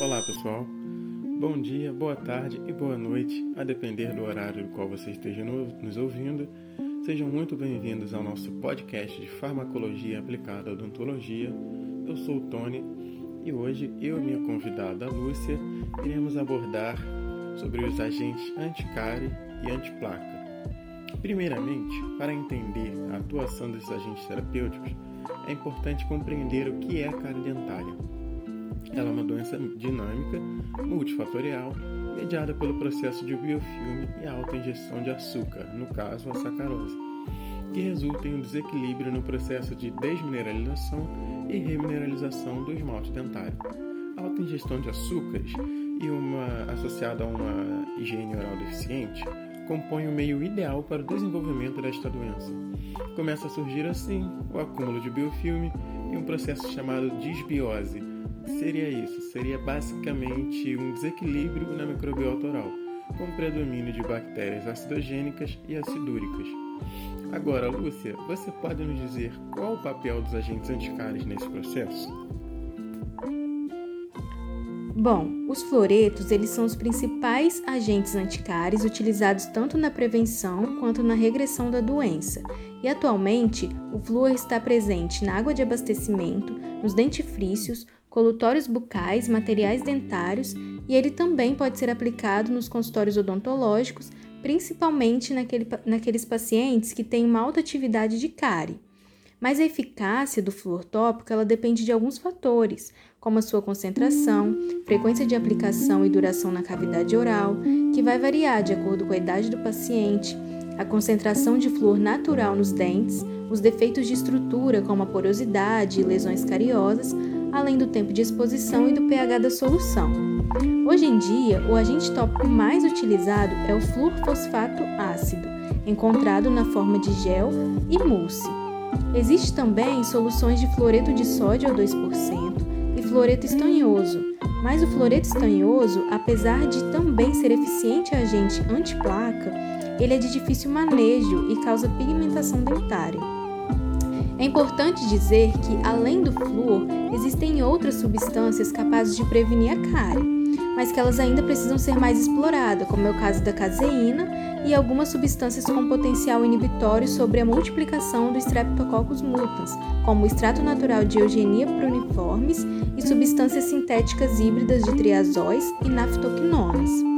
Olá pessoal, bom dia, boa tarde e boa noite, a depender do horário do qual você esteja nos ouvindo. Sejam muito bem-vindos ao nosso podcast de farmacologia aplicada à odontologia. Eu sou o Tony e hoje eu e minha convidada Lúcia iremos abordar sobre os agentes anticárie e antiplaca. Primeiramente, para entender a atuação desses agentes terapêuticos, é importante compreender o que é a cárie dentária. Ela é uma doença dinâmica, multifatorial, mediada pelo processo de biofilme e alta ingestão de açúcar, no caso a sacarose, que resulta em um desequilíbrio no processo de desmineralização e remineralização do esmalte dentário. A alta ingestão de açúcares e uma associada a uma higiene oral deficiente compõe o meio ideal para o desenvolvimento desta doença. Começa a surgir assim o acúmulo de biofilme e um processo chamado disbiose, seria isso? Seria basicamente um desequilíbrio na microbiota oral, com predomínio de bactérias acidogênicas e acidúricas. Agora, Lúcia, você pode nos dizer qual o papel dos agentes anticários nesse processo? Bom, os fluoretos eles são os principais agentes anticáries utilizados tanto na prevenção quanto na regressão da doença. E atualmente, o flúor está presente na água de abastecimento, nos dentifrícios, colutórios bucais, materiais dentários e ele também pode ser aplicado nos consultórios odontológicos, principalmente naquele, naqueles pacientes que têm uma alta atividade de cárie. Mas a eficácia do flúor tópico ela depende de alguns fatores, como a sua concentração, frequência de aplicação e duração na cavidade oral, que vai variar de acordo com a idade do paciente, a concentração de flúor natural nos dentes, os defeitos de estrutura, como a porosidade e lesões cariosas, além do tempo de exposição e do pH da solução. Hoje em dia, o agente tópico mais utilizado é o fluorfosfato ácido, encontrado na forma de gel e mousse. Existe também soluções de fluoreto de sódio a 2% e fluoreto estanhoso, mas o fluoreto estanhoso, apesar de também ser eficiente agente antiplaca, ele é de difícil manejo e causa pigmentação dentária. É importante dizer que, além do flúor, existem outras substâncias capazes de prevenir a cárie, mas que elas ainda precisam ser mais exploradas, como é o caso da caseína e algumas substâncias com potencial inibitório sobre a multiplicação do Streptococcus mutans, como o extrato natural de Eugenia pruniformes e substâncias sintéticas híbridas de triazóis e naftoquinonas.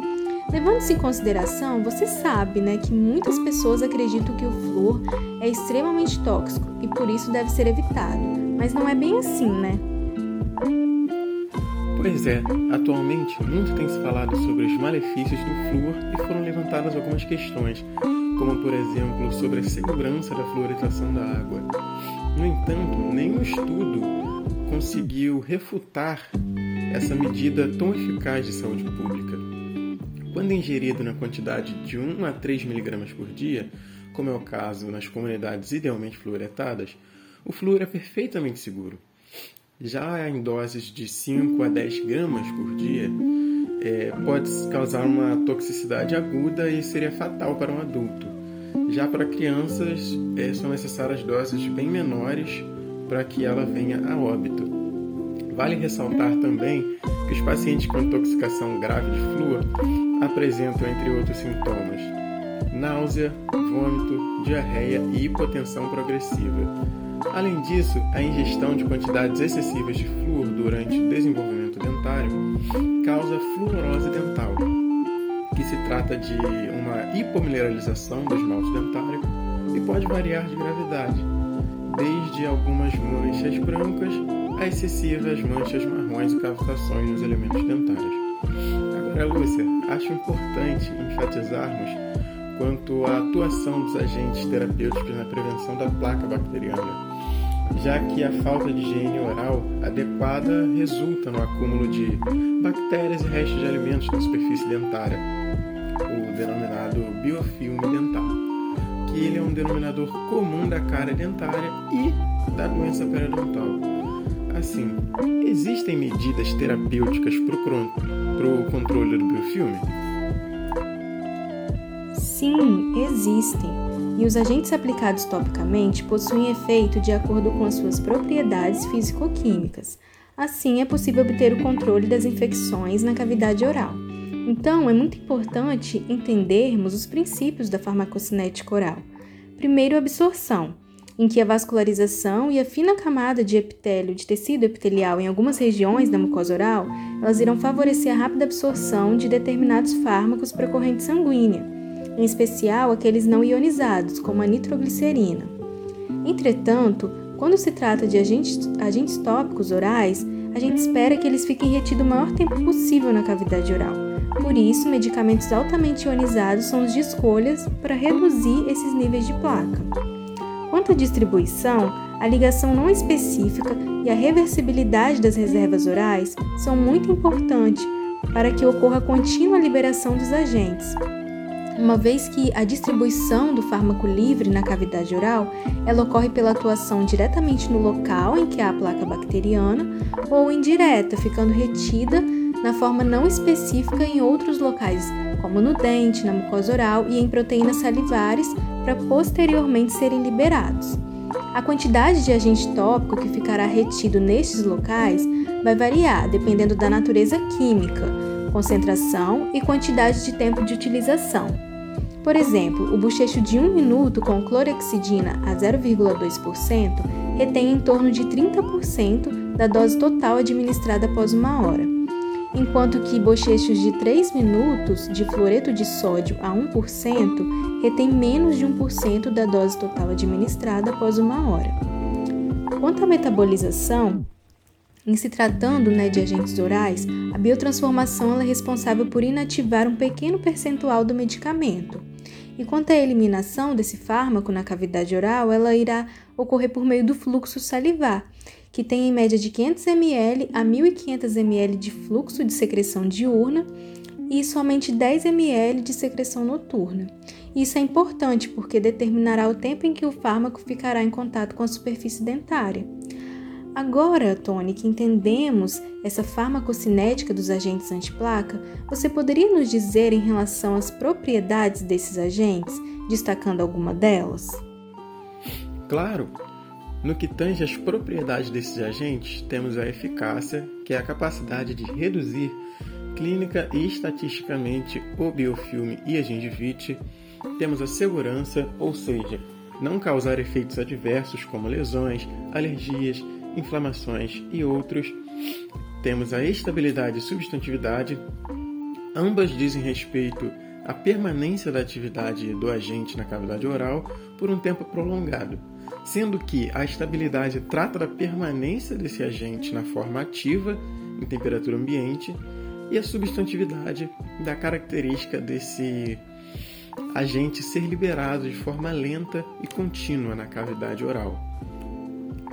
Levando-se em consideração, você sabe né, que muitas pessoas acreditam que o flúor é extremamente tóxico e por isso deve ser evitado, mas não é bem assim, né? Pois é, atualmente muito tem se falado sobre os malefícios do flúor e foram levantadas algumas questões, como por exemplo sobre a segurança da fluorização da água. No entanto, nenhum estudo conseguiu refutar essa medida tão eficaz de saúde pública. Quando ingerido na quantidade de 1 a 3 mg por dia, como é o caso nas comunidades idealmente fluoretadas, o flúor é perfeitamente seguro. Já em doses de 5 a 10 gramas por dia, é, pode causar uma toxicidade aguda e seria fatal para um adulto. Já para crianças, é, são necessárias doses bem menores para que ela venha a óbito. Vale ressaltar também que os pacientes com intoxicação grave de flúor apresentam, entre outros sintomas, náusea, vômito, diarreia e hipotensão progressiva. Além disso, a ingestão de quantidades excessivas de flúor durante o desenvolvimento dentário causa fluorose dental, que se trata de uma hipomineralização do esmalte dentário e pode variar de gravidade, desde algumas manchas brancas a excessivas manchas marrons e cavitações nos elementos dentários. Agora, Lúcia, acho importante enfatizarmos quanto à atuação dos agentes terapêuticos na prevenção da placa bacteriana, já que a falta de higiene oral adequada resulta no acúmulo de bactérias e restos de alimentos na superfície dentária, o denominado biofilme dental, que ele é um denominador comum da cárie dentária e da doença periodontal. Assim, existem medidas terapêuticas para o controle do biofilme? Sim, existem. E os agentes aplicados topicamente possuem efeito de acordo com as suas propriedades físico-químicas. Assim, é possível obter o controle das infecções na cavidade oral. Então, é muito importante entendermos os princípios da farmacocinética oral. Primeiro, absorção, em que a vascularização e a fina camada de epitélio de tecido epitelial em algumas regiões da mucosa oral, elas irão favorecer a rápida absorção de determinados fármacos para a corrente sanguínea, em especial aqueles não ionizados, como a nitroglicerina. Entretanto, quando se trata de agentes, agentes tópicos orais, a gente espera que eles fiquem retidos o maior tempo possível na cavidade oral. Por isso, medicamentos altamente ionizados são os de escolhas para reduzir esses níveis de placa. À distribuição, a ligação não específica e a reversibilidade das reservas orais são muito importantes para que ocorra contínua liberação dos agentes. Uma vez que a distribuição do fármaco livre na cavidade oral ela ocorre pela atuação diretamente no local em que há a placa bacteriana ou indireta, ficando retida na forma não específica em outros locais, como no dente, na mucosa oral e em proteínas salivares, para posteriormente serem liberados. A quantidade de agente tópico que ficará retido nestes locais vai variar dependendo da natureza química, concentração e quantidade de tempo de utilização. Por exemplo, o bochecho de 1 minuto com clorexidina a 0,2% retém em torno de 30% da dose total administrada após uma hora, enquanto que bochechos de 3 minutos de fluoreto de sódio a 1% retém menos de 1% da dose total administrada após uma hora. Quanto à metabolização, em se tratando né, de agentes orais, a biotransformação é responsável por inativar um pequeno percentual do medicamento. E quanto à eliminação desse fármaco na cavidade oral, ela irá ocorrer por meio do fluxo salivar, que tem em média de 500 ml a 1500 ml de fluxo de secreção diurna e somente 10 ml de secreção noturna. Isso é importante porque determinará o tempo em que o fármaco ficará em contato com a superfície dentária. Agora, Tony, que entendemos essa farmacocinética dos agentes antiplaca, você poderia nos dizer em relação às propriedades desses agentes, destacando alguma delas? Claro! No que tange às propriedades desses agentes, temos a eficácia, que é a capacidade de reduzir clínica e estatisticamente o biofilme e a gengivite. Temos a segurança, ou seja, não causar efeitos adversos como lesões, alergias, inflamações e outros. Temos a estabilidade e substantividade. Ambas dizem respeito à permanência da atividade do agente na cavidade oral por um tempo prolongado, sendo que a estabilidade trata da permanência desse agente na forma ativa em temperatura ambiente e a substantividade da característica desse agente ser liberado de forma lenta e contínua na cavidade oral.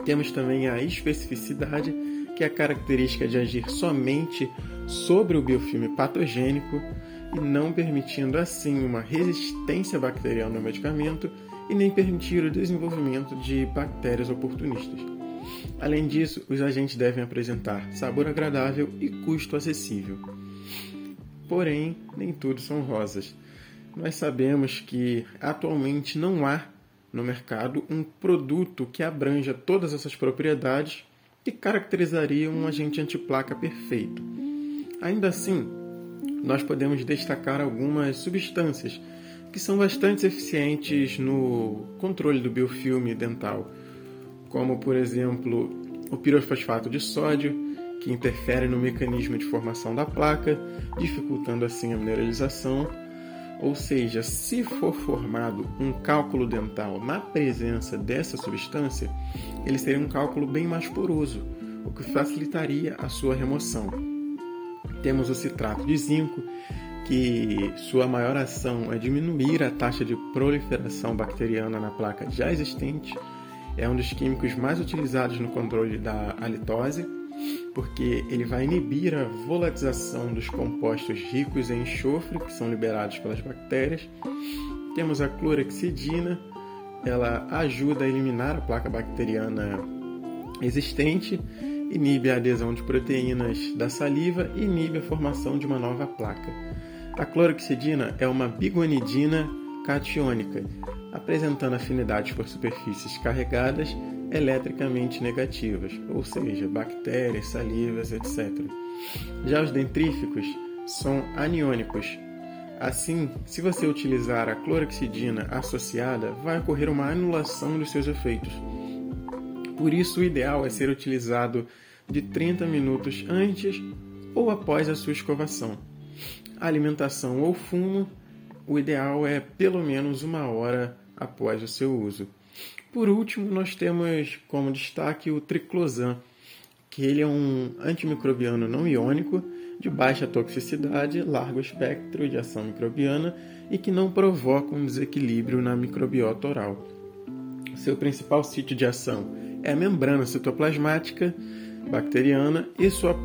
Temos também a especificidade, que é a característica de agir somente sobre o biofilme patogênico e não permitindo assim uma resistência bacteriana ao medicamento e nem permitir o desenvolvimento de bactérias oportunistas. Além disso, os agentes devem apresentar sabor agradável e custo acessível. Porém, nem tudo são rosas. Nós sabemos que atualmente não há no mercado um produto que abranja todas essas propriedades que caracterizaria um agente antiplaca perfeito. Ainda assim, nós podemos destacar algumas substâncias que são bastante eficientes no controle do biofilme dental, como por exemplo o pirofosfato de sódio, que interfere no mecanismo de formação da placa, dificultando assim a mineralização ou seja, se for formado um cálculo dental na presença dessa substância, ele seria um cálculo bem mais poroso, o que facilitaria a sua remoção. Temos o citrato de zinco, que sua maior ação é diminuir a taxa de proliferação bacteriana na placa já existente. É um dos químicos mais utilizados no controle da halitose porque ele vai inibir a volatização dos compostos ricos em enxofre que são liberados pelas bactérias. Temos a clorexidina, ela ajuda a eliminar a placa bacteriana existente, inibe a adesão de proteínas da saliva e inibe a formação de uma nova placa. A clorexidina é uma biguanidina catiônica, apresentando afinidades por superfícies carregadas eletricamente negativas, ou seja, bactérias, salivas, etc. Já os dentríficos são aniônicos. Assim, se você utilizar a clorexidina associada, vai ocorrer uma anulação dos seus efeitos. Por isso, o ideal é ser utilizado de 30 minutos antes ou após a sua escovação. A alimentação ou fumo, o ideal é pelo menos uma hora após o seu uso. Por último, nós temos como destaque o triclosan, que ele é um antimicrobiano não iônico de baixa toxicidade, largo espectro de ação microbiana e que não provoca um desequilíbrio na microbiota oral. Seu principal sítio de ação é a membrana citoplasmática bacteriana e sua,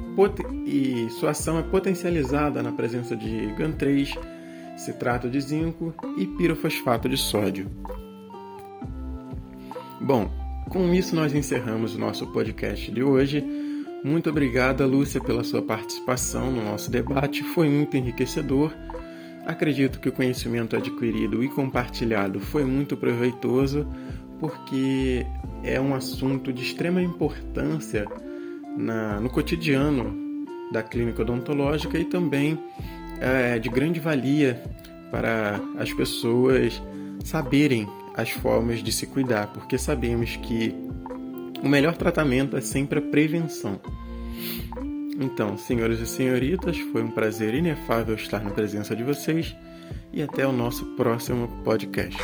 e sua ação é potencializada na presença de GAN3, citrato de zinco e pirofosfato de sódio. Bom, com isso nós encerramos o nosso podcast de hoje. Muito obrigada, Lúcia, pela sua participação no nosso debate. Foi muito enriquecedor. Acredito que o conhecimento adquirido e compartilhado foi muito proveitoso, porque é um assunto de extrema importância na, no cotidiano da clínica odontológica e também é, de grande valia para as pessoas saberem as formas de se cuidar, porque sabemos que o melhor tratamento é sempre a prevenção. Então, senhores e senhoritas, foi um prazer inefável estar na presença de vocês e até o nosso próximo podcast.